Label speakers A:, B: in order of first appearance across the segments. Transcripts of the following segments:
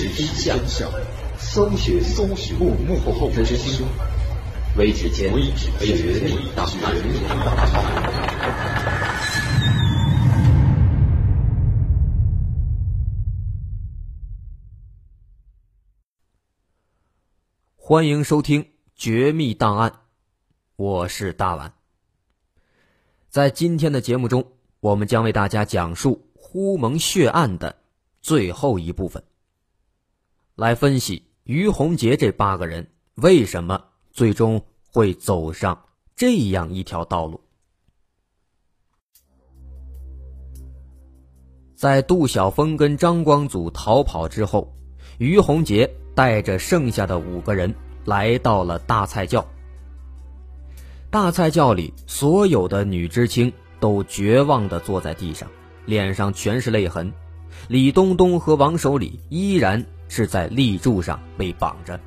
A: 就是真相，搜寻搜寻幕幕后真凶，微指尖绝密档案。
B: 欢迎收听《绝密档案》，我是大碗。在今天的节目中，我们将为大家讲述呼蒙血案的最后一部分，来分析于洪杰这八个人为什么最终会走上这样一条道路。在杜晓峰跟张光祖逃跑之后，于洪杰。带着剩下的五个人来到了大菜窖。大菜窖里所有的女知青都绝望地坐在地上，脸上全是泪痕。李东东和王守礼依然是在立柱上被绑着。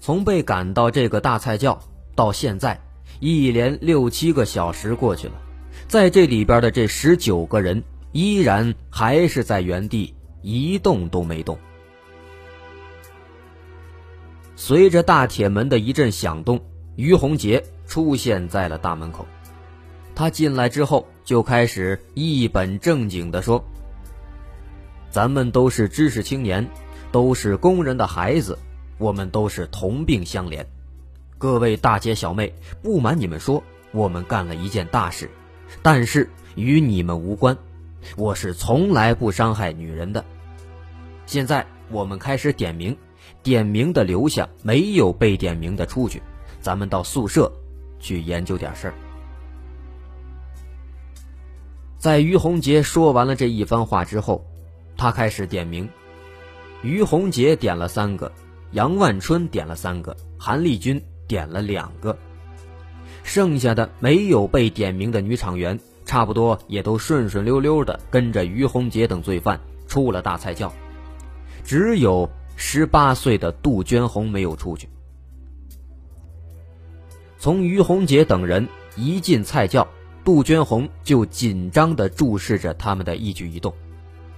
B: 从被赶到这个大菜窖到现在，一连六七个小时过去了，在这里边的这十九个人依然还是在原地一动都没动。随着大铁门的一阵响动，于洪杰出现在了大门口。他进来之后，就开始一本正经地说：“咱们都是知识青年，都是工人的孩子，我们都是同病相怜。各位大姐小妹，不瞒你们说，我们干了一件大事，但是与你们无关。我是从来不伤害女人的。现在我们开始点名。”点名的留下，没有被点名的出去。咱们到宿舍去研究点事儿。在于洪杰说完了这一番话之后，他开始点名。于洪杰点了三个，杨万春点了三个，韩丽君点了两个。剩下的没有被点名的女厂员，差不多也都顺顺溜溜的跟着于洪杰等罪犯出了大菜窖，只有。十八岁的杜鹃红没有出去。从于洪杰等人一进菜窖，杜鹃红就紧张地注视着他们的一举一动，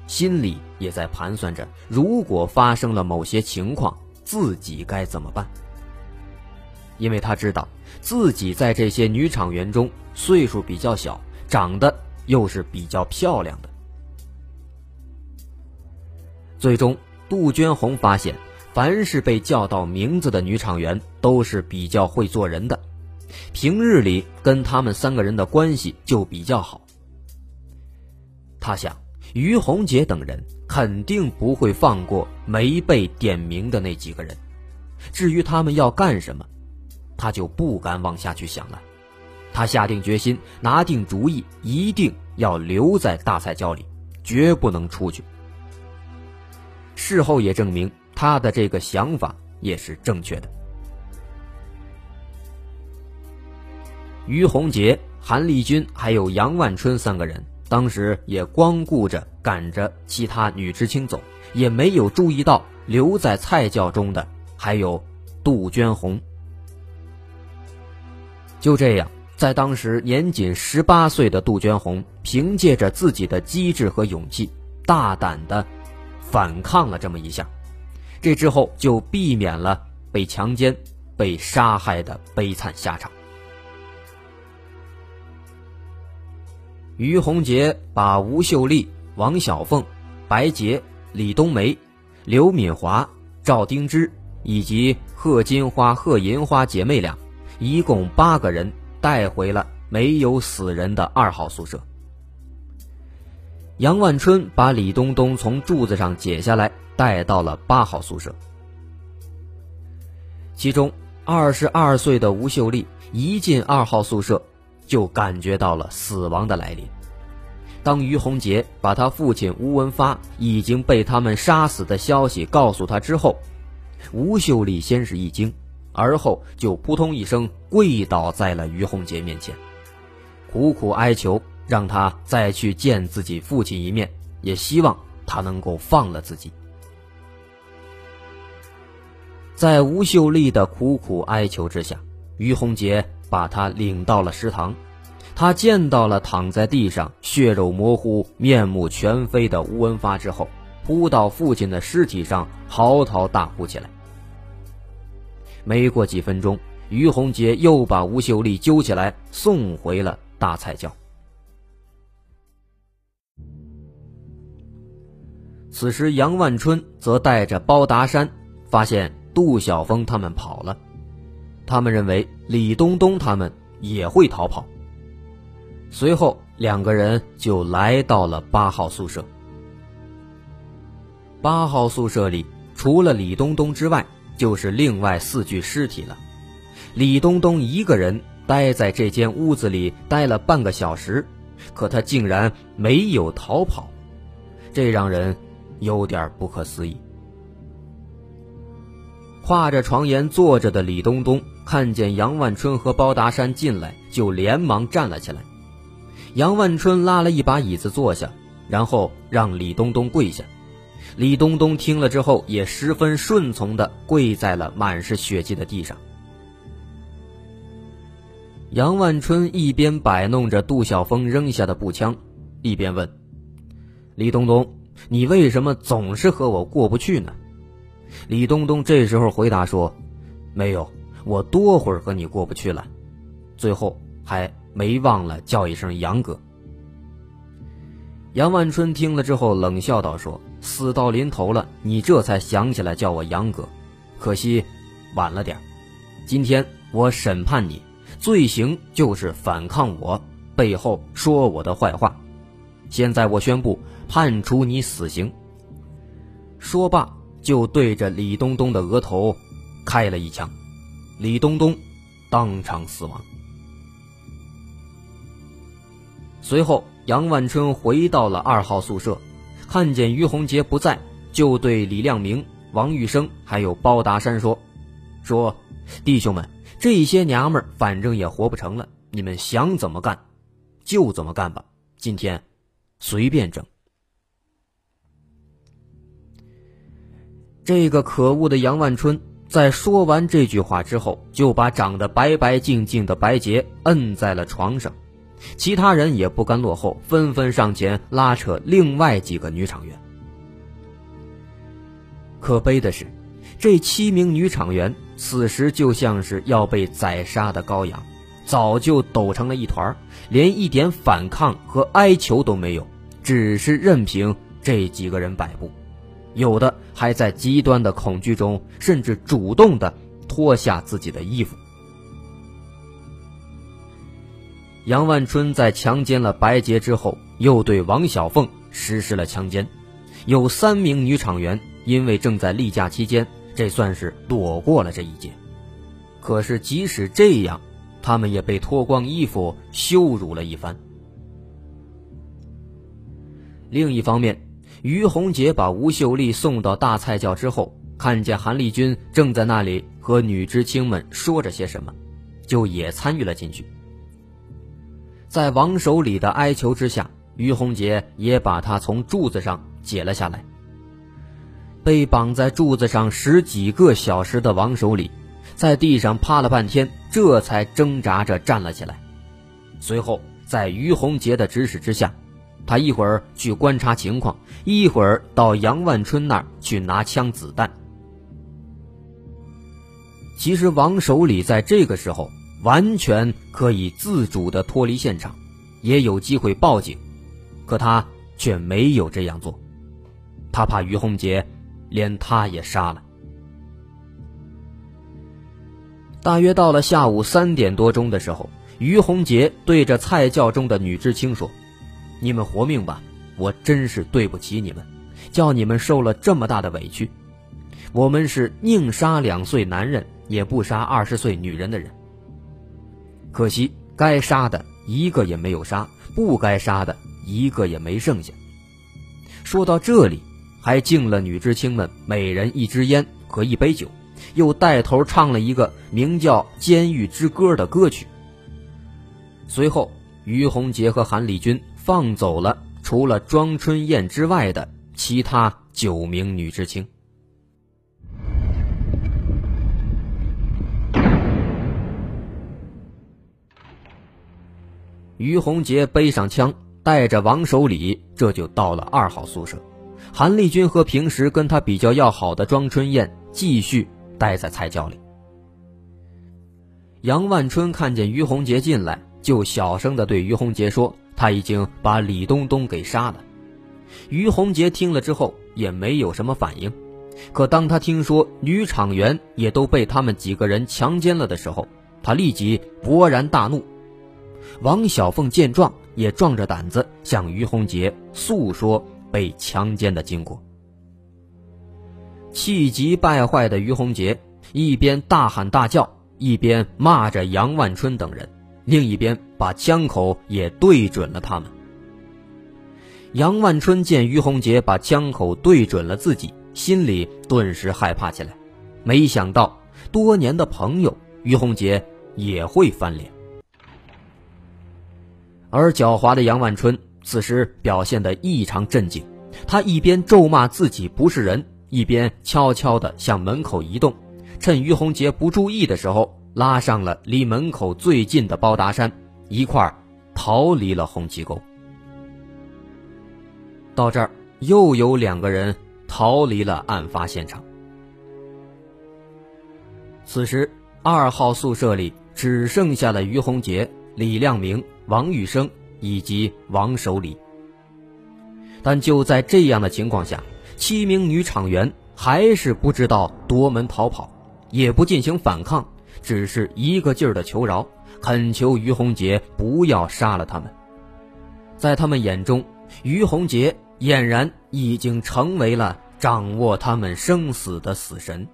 B: 心里也在盘算着，如果发生了某些情况，自己该怎么办。因为他知道自己在这些女厂员中岁数比较小，长得又是比较漂亮的，最终。杜鹃红发现，凡是被叫到名字的女厂员都是比较会做人的，平日里跟他们三个人的关系就比较好。他想，于洪杰等人肯定不会放过没被点名的那几个人。至于他们要干什么，他就不敢往下去想了。他下定决心，拿定主意，一定要留在大菜窖里，绝不能出去。事后也证明，他的这个想法也是正确的。于洪杰、韩立军还有杨万春三个人，当时也光顾着赶着其他女知青走，也没有注意到留在菜窖中的还有杜鹃红。就这样，在当时年仅十八岁的杜鹃红，凭借着自己的机智和勇气，大胆的。反抗了这么一下，这之后就避免了被强奸、被杀害的悲惨下场。于洪杰把吴秀丽、王小凤、白洁、李冬梅、刘敏华、赵丁芝以及贺金花、贺银花姐妹俩，一共八个人带回了没有死人的二号宿舍。杨万春把李冬冬从柱子上解下来，带到了八号宿舍。其中，二十二岁的吴秀丽一进二号宿舍，就感觉到了死亡的来临。当于洪杰把他父亲吴文发已经被他们杀死的消息告诉他之后，吴秀丽先是一惊，而后就扑通一声跪倒在了于洪杰面前，苦苦哀求。让他再去见自己父亲一面，也希望他能够放了自己。在吴秀丽的苦苦哀求之下，于洪杰把他领到了食堂。他见到了躺在地上血肉模糊、面目全非的吴文发之后，扑到父亲的尸体上，嚎啕大哭起来。没过几分钟，于洪杰又把吴秀丽揪起来，送回了大菜窖。此时，杨万春则带着包达山，发现杜晓峰他们跑了。他们认为李东东他们也会逃跑。随后，两个人就来到了八号宿舍。八号宿舍里，除了李东东之外，就是另外四具尸体了。李东东一个人待在这间屋子里待了半个小时，可他竟然没有逃跑，这让人。有点不可思议。跨着床沿坐着的李东东看见杨万春和包达山进来，就连忙站了起来。杨万春拉了一把椅子坐下，然后让李东东跪下。李东东听了之后，也十分顺从的跪在了满是血迹的地上。杨万春一边摆弄着杜晓峰扔下的步枪，一边问：“李东东。”你为什么总是和我过不去呢？李东东这时候回答说：“没有，我多会儿和你过不去了。”最后还没忘了叫一声杨哥。杨万春听了之后冷笑道：“说死到临头了，你这才想起来叫我杨哥，可惜晚了点今天我审判你，罪行就是反抗我，背后说我的坏话。现在我宣布。”判处你死刑。说罢，就对着李东东的额头开了一枪，李东东当场死亡。随后，杨万春回到了二号宿舍，看见于洪杰不在，就对李亮明、王玉生还有包达山说：“说，弟兄们，这些娘们反正也活不成了，你们想怎么干，就怎么干吧。今天，随便整。”这个可恶的杨万春在说完这句话之后，就把长得白白净净的白洁摁在了床上，其他人也不甘落后，纷纷上前拉扯另外几个女厂员。可悲的是，这七名女厂员此时就像是要被宰杀的羔羊，早就抖成了一团，连一点反抗和哀求都没有，只是任凭这几个人摆布。有的还在极端的恐惧中，甚至主动的脱下自己的衣服。杨万春在强奸了白洁之后，又对王小凤实施了强奸。有三名女厂员因为正在例假期间，这算是躲过了这一劫。可是即使这样，他们也被脱光衣服羞辱了一番。另一方面。于洪杰把吴秀丽送到大菜窖之后，看见韩立军正在那里和女知青们说着些什么，就也参与了进去。在王守礼的哀求之下，于洪杰也把他从柱子上解了下来。被绑在柱子上十几个小时的王守礼，在地上趴了半天，这才挣扎着站了起来。随后，在于洪杰的指使之下。他一会儿去观察情况，一会儿到杨万春那儿去拿枪子弹。其实王守礼在这个时候完全可以自主的脱离现场，也有机会报警，可他却没有这样做。他怕于洪杰连他也杀了。大约到了下午三点多钟的时候，于洪杰对着菜窖中的女知青说。你们活命吧！我真是对不起你们，叫你们受了这么大的委屈。我们是宁杀两岁男人，也不杀二十岁女人的人。可惜该杀的一个也没有杀，不该杀的一个也没剩下。说到这里，还敬了女知青们每人一支烟和一杯酒，又带头唱了一个名叫《监狱之歌》的歌曲。随后，于洪杰和韩立军。放走了除了庄春燕之外的其他九名女知青。于洪杰背上枪，带着王守礼，这就到了二号宿舍。韩立军和平时跟他比较要好的庄春燕继续待在菜窖里。杨万春看见于洪杰进来，就小声的对于洪杰说：“他已经把李东东给杀了。”于洪杰听了之后也没有什么反应。可当他听说女厂员也都被他们几个人强奸了的时候，他立即勃然大怒。王小凤见状，也壮着胆子向于洪杰诉说被强奸的经过。气急败坏的于洪杰一边大喊大叫。一边骂着杨万春等人，另一边把枪口也对准了他们。杨万春见于洪杰把枪口对准了自己，心里顿时害怕起来。没想到多年的朋友于洪杰也会翻脸。而狡猾的杨万春此时表现得异常镇静，他一边咒骂自己不是人，一边悄悄地向门口移动。趁于洪杰不注意的时候，拉上了离门口最近的包达山，一块儿逃离了红旗沟。到这儿，又有两个人逃离了案发现场。此时，二号宿舍里只剩下了于洪杰、李亮明、王玉生以及王守礼。但就在这样的情况下，七名女厂员还是不知道夺门逃跑。也不进行反抗，只是一个劲儿的求饶，恳求于洪杰不要杀了他们。在他们眼中，于洪杰俨然已经成为了掌握他们生死的死神。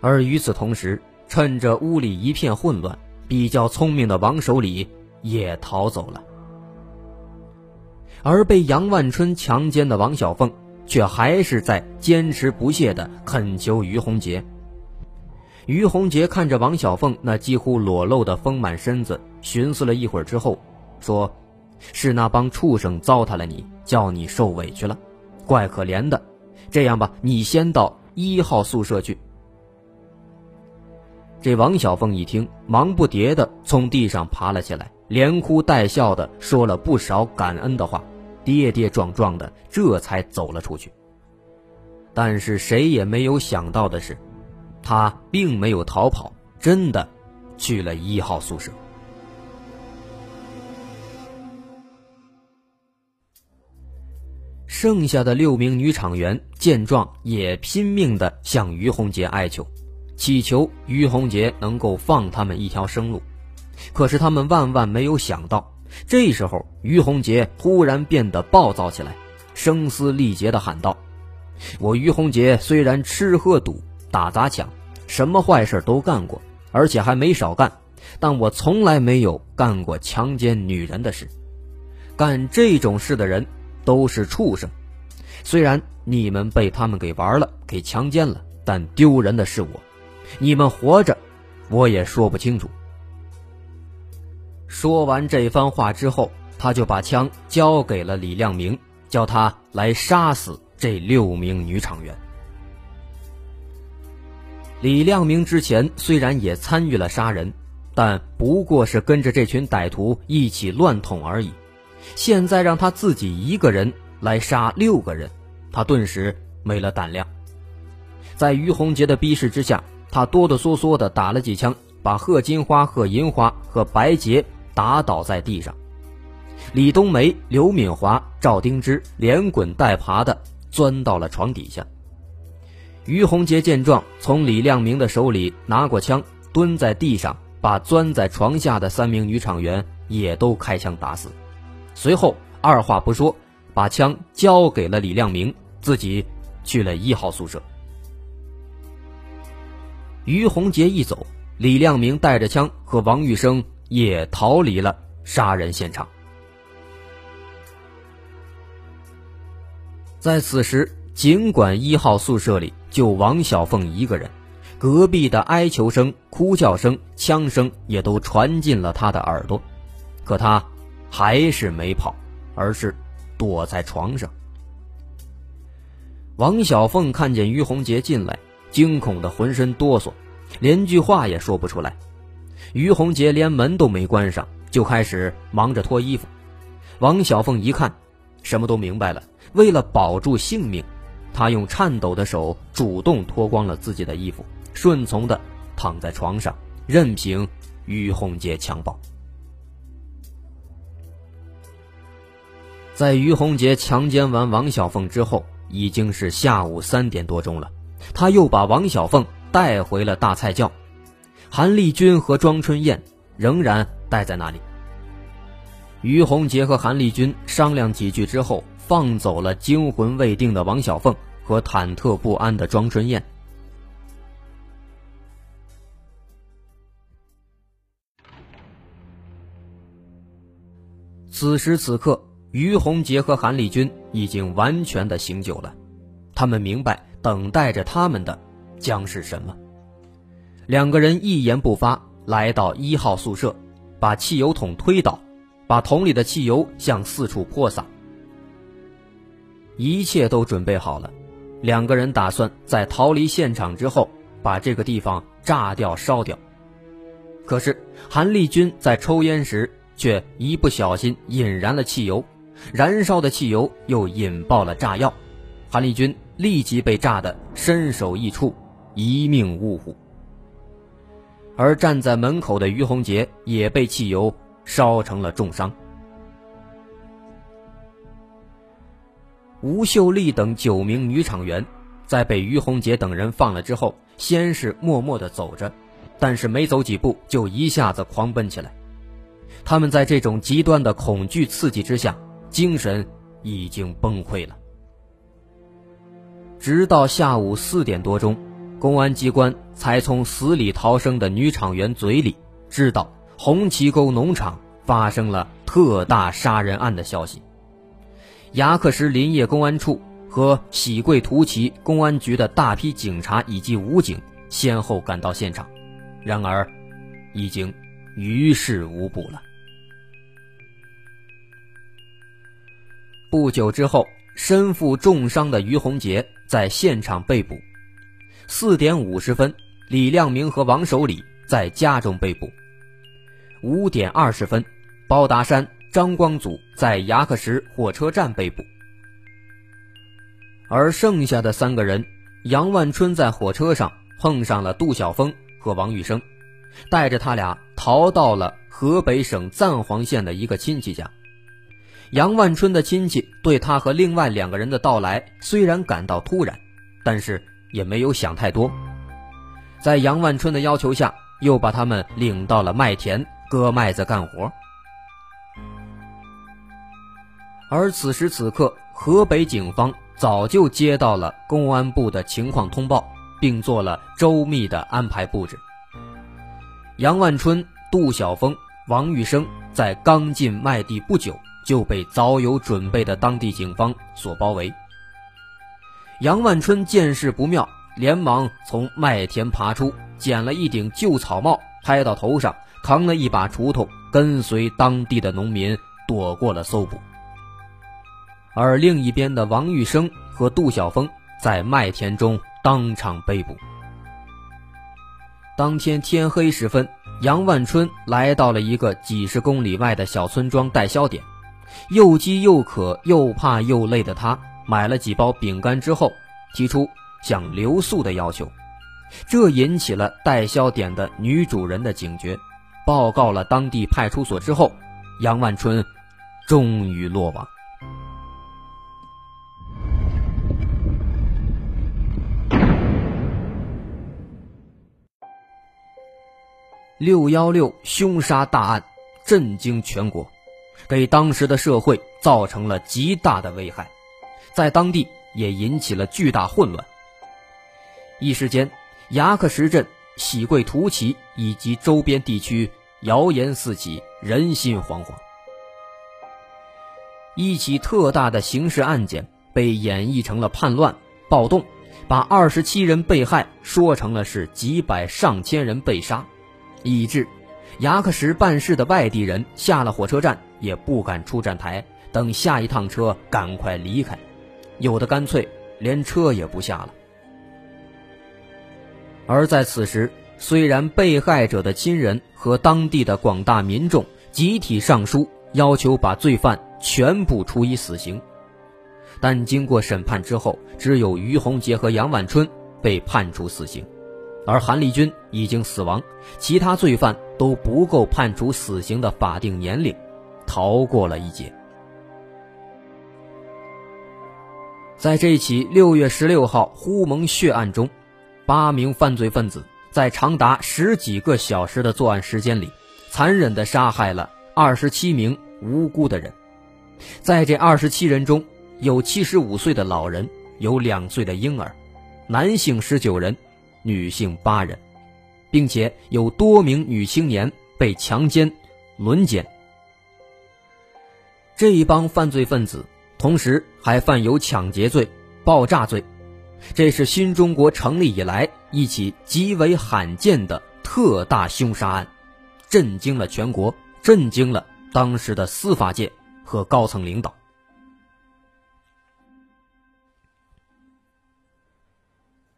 B: 而与此同时，趁着屋里一片混乱，比较聪明的王守礼也逃走了，而被杨万春强奸的王小凤。却还是在坚持不懈地恳求于洪杰。于洪杰看着王小凤那几乎裸露的丰满身子，寻思了一会儿之后，说：“是那帮畜生糟蹋了你，叫你受委屈了，怪可怜的。这样吧，你先到一号宿舍去。”这王小凤一听，忙不迭的从地上爬了起来，连哭带笑的说了不少感恩的话。跌跌撞撞的，这才走了出去。但是谁也没有想到的是，他并没有逃跑，真的去了一号宿舍。剩下的六名女厂员见状，也拼命的向于洪杰哀求，祈求于洪杰能够放他们一条生路。可是他们万万没有想到。这时候，于洪杰突然变得暴躁起来，声嘶力竭地喊道：“我于洪杰虽然吃喝赌打砸抢，什么坏事都干过，而且还没少干，但我从来没有干过强奸女人的事。干这种事的人都是畜生。虽然你们被他们给玩了，给强奸了，但丢人的是我。你们活着，我也说不清楚。”说完这番话之后，他就把枪交给了李亮明，叫他来杀死这六名女厂员。李亮明之前虽然也参与了杀人，但不过是跟着这群歹徒一起乱捅而已。现在让他自己一个人来杀六个人，他顿时没了胆量。在于洪杰的逼视之下，他哆哆嗦嗦的打了几枪，把贺金花、贺银花和白洁。打倒在地上，李冬梅、刘敏华、赵丁芝连滚带爬的钻到了床底下。于洪杰见状，从李亮明的手里拿过枪，蹲在地上，把钻在床下的三名女厂员也都开枪打死。随后二话不说，把枪交给了李亮明，自己去了一号宿舍。于洪杰一走，李亮明带着枪和王玉生。也逃离了杀人现场。在此时，尽管一号宿舍里就王小凤一个人，隔壁的哀求声、哭叫声、枪声也都传进了他的耳朵，可他还是没跑，而是躲在床上。王小凤看见于洪杰进来，惊恐的浑身哆嗦，连句话也说不出来。于洪杰连门都没关上，就开始忙着脱衣服。王小凤一看，什么都明白了。为了保住性命，他用颤抖的手主动脱光了自己的衣服，顺从的躺在床上，任凭于洪杰强暴。在于洪杰强奸完王小凤之后，已经是下午三点多钟了。他又把王小凤带回了大菜窖，韩丽君和庄春燕仍然待在那里。于洪杰和韩丽君商量几句之后，放走了惊魂未定的王小凤和忐忑不安的庄春燕。此时此刻。于洪杰和韩立军已经完全的醒酒了，他们明白等待着他们的将是什么。两个人一言不发，来到一号宿舍，把汽油桶推倒，把桶里的汽油向四处泼洒。一切都准备好了，两个人打算在逃离现场之后，把这个地方炸掉烧掉。可是韩立军在抽烟时，却一不小心引燃了汽油。燃烧的汽油又引爆了炸药，韩立军立即被炸得身首异处，一命呜呼。而站在门口的于洪杰也被汽油烧成了重伤。吴秀丽等九名女厂员在被于洪杰等人放了之后，先是默默地走着，但是没走几步就一下子狂奔起来。他们在这种极端的恐惧刺激之下。精神已经崩溃了。直到下午四点多钟，公安机关才从死里逃生的女厂员嘴里知道红旗沟农场发生了特大杀人案的消息。牙克石林业公安处和喜贵图旗公安局的大批警察以及武警先后赶到现场，然而，已经于事无补了。不久之后，身负重伤的于洪杰在现场被捕。四点五十分，李亮明和王守礼在家中被捕。五点二十分，包达山、张光祖在牙克石火车站被捕。而剩下的三个人，杨万春在火车上碰上了杜晓峰和王玉生，带着他俩逃到了河北省赞皇县的一个亲戚家。杨万春的亲戚对他和另外两个人的到来虽然感到突然，但是也没有想太多，在杨万春的要求下，又把他们领到了麦田割麦子干活。而此时此刻，河北警方早就接到了公安部的情况通报，并做了周密的安排布置。杨万春、杜晓峰、王玉生在刚进麦地不久。就被早有准备的当地警方所包围。杨万春见势不妙，连忙从麦田爬出，捡了一顶旧草帽拍到头上，扛了一把锄头，跟随当地的农民躲过了搜捕。而另一边的王玉生和杜晓峰在麦田中当场被捕。当天天黑时分，杨万春来到了一个几十公里外的小村庄代销点。又饥又渴又怕又累的他，买了几包饼干之后，提出想留宿的要求，这引起了代销点的女主人的警觉，报告了当地派出所之后，杨万春终于落网。六幺六凶杀大案震惊全国。给当时的社会造成了极大的危害，在当地也引起了巨大混乱。一时间，牙克石镇、喜贵图旗以及周边地区谣言四起，人心惶惶。一起特大的刑事案件被演绎成了叛乱、暴动，把二十七人被害说成了是几百上千人被杀，以致牙克石办事的外地人下了火车站。也不敢出站台，等下一趟车赶快离开，有的干脆连车也不下了。而在此时，虽然被害者的亲人和当地的广大民众集体上书，要求把罪犯全部处以死刑，但经过审判之后，只有于洪杰和杨万春被判处死刑，而韩立军已经死亡，其他罪犯都不够判处死刑的法定年龄，逃过了一劫。在这起六月十六号呼蒙血案中，八名犯罪分子在长达十几个小时的作案时间里，残忍地杀害了二十七名无辜的人。在这二十七人中，有七十五岁的老人，有两岁的婴儿，男性十九人，女性八人，并且有多名女青年被强奸、轮奸。这一帮犯罪分子。同时还犯有抢劫罪、爆炸罪，这是新中国成立以来一起极为罕见的特大凶杀案，震惊了全国，震惊了当时的司法界和高层领导。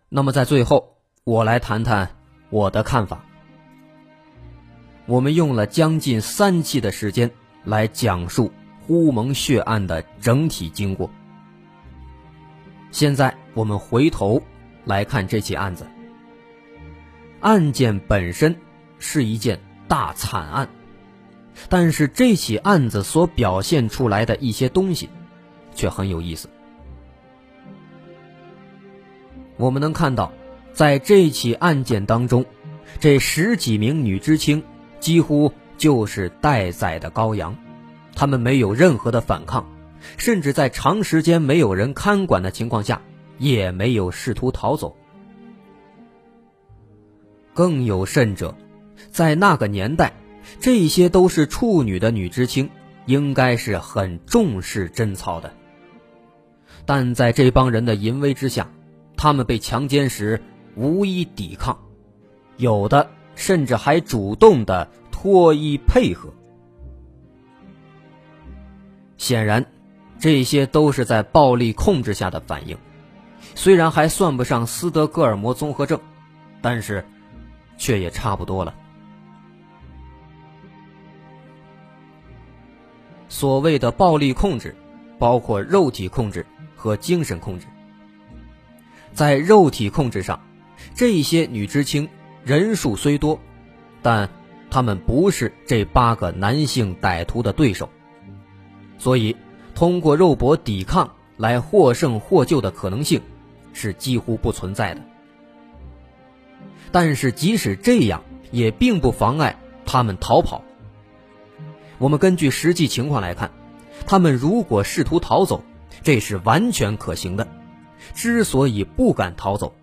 B: 那么在最后，我来谈谈我的看法。我们用了将近三期的时间来讲述。呼蒙血案的整体经过。现在我们回头来看这起案子，案件本身是一件大惨案，但是这起案子所表现出来的一些东西，却很有意思。我们能看到，在这起案件当中，这十几名女知青几乎就是待宰的羔羊。他们没有任何的反抗，甚至在长时间没有人看管的情况下，也没有试图逃走。更有甚者，在那个年代，这些都是处女的女知青，应该是很重视贞操的。但在这帮人的淫威之下，他们被强奸时无一抵抗，有的甚至还主动的脱衣配合。显然，这些都是在暴力控制下的反应，虽然还算不上斯德哥尔摩综合症，但是，却也差不多了。所谓的暴力控制，包括肉体控制和精神控制。在肉体控制上，这些女知青人数虽多，但她们不是这八个男性歹徒的对手。所以，通过肉搏抵抗来获胜获救的可能性是几乎不存在的。但是，即使这样，也并不妨碍他们逃跑。我们根据实际情况来看，他们如果试图逃走，这是完全可行的。之所以不敢逃走，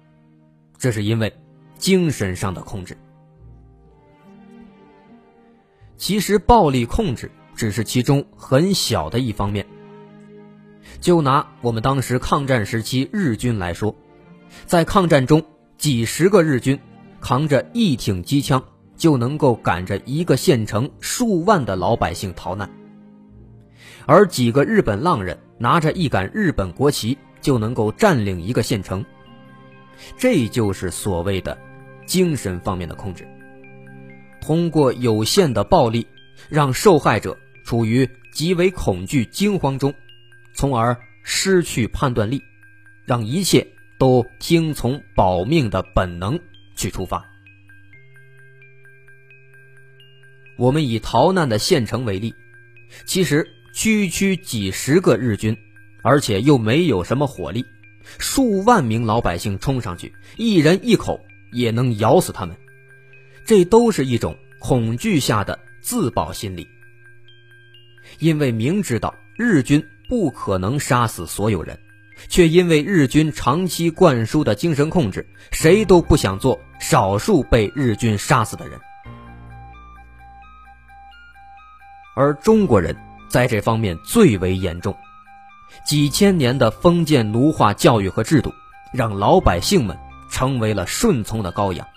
B: 这是因为精神上的控制。其实，暴力控制。只是其中很小的一方面。就拿我们当时抗战时期日军来说，在抗战中，几十个日军扛着一挺机枪，就能够赶着一个县城数万的老百姓逃难；而几个日本浪人拿着一杆日本国旗，就能够占领一个县城。这就是所谓的精神方面的控制，通过有限的暴力，让受害者。处于极为恐惧、惊慌中，从而失去判断力，让一切都听从保命的本能去出发。我们以逃难的县城为例，其实区区几十个日军，而且又没有什么火力，数万名老百姓冲上去，一人一口也能咬死他们。这都是一种恐惧下的自保心理。因为明知道日军不可能杀死所有人，却因为日军长期灌输的精神控制，谁都不想做少数被日军杀死的人。而中国人在这方面最为严重，几千年的封建奴化教育和制度，让老百姓们成为了顺从的羔羊，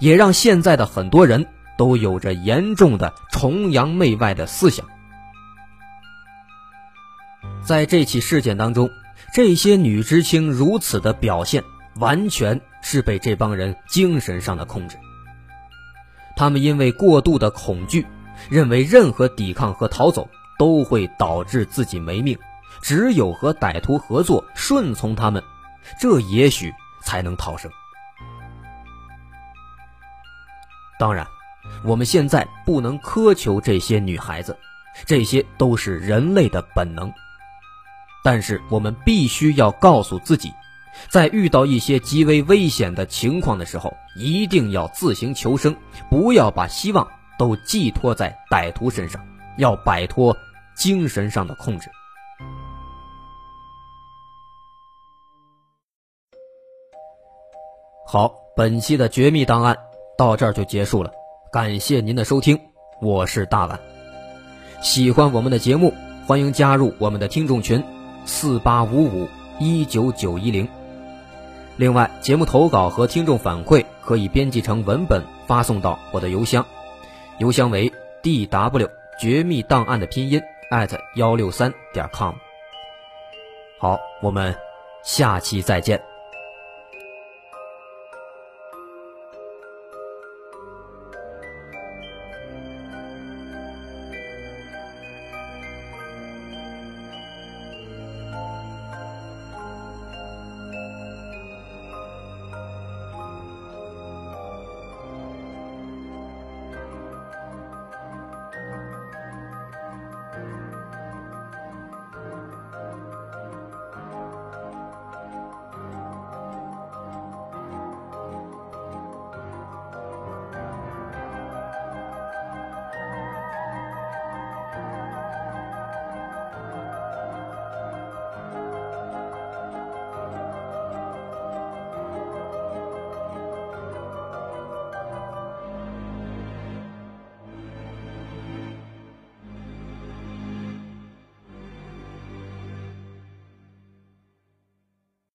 B: 也让现在的很多人都有着严重的崇洋媚外的思想。在这起事件当中，这些女知青如此的表现，完全是被这帮人精神上的控制。他们因为过度的恐惧，认为任何抵抗和逃走都会导致自己没命，只有和歹徒合作，顺从他们，这也许才能逃生。当然，我们现在不能苛求这些女孩子，这些都是人类的本能。但是我们必须要告诉自己，在遇到一些极为危险的情况的时候，一定要自行求生，不要把希望都寄托在歹徒身上，要摆脱精神上的控制。好，本期的绝密档案到这儿就结束了，感谢您的收听，我是大碗。喜欢我们的节目，欢迎加入我们的听众群，四八五五一九九一零。另外，节目投稿和听众反馈可以编辑成文本发送到我的邮箱，邮箱为 d w 绝密档案的拼音 at 幺六三点 com。好，我们下期再见。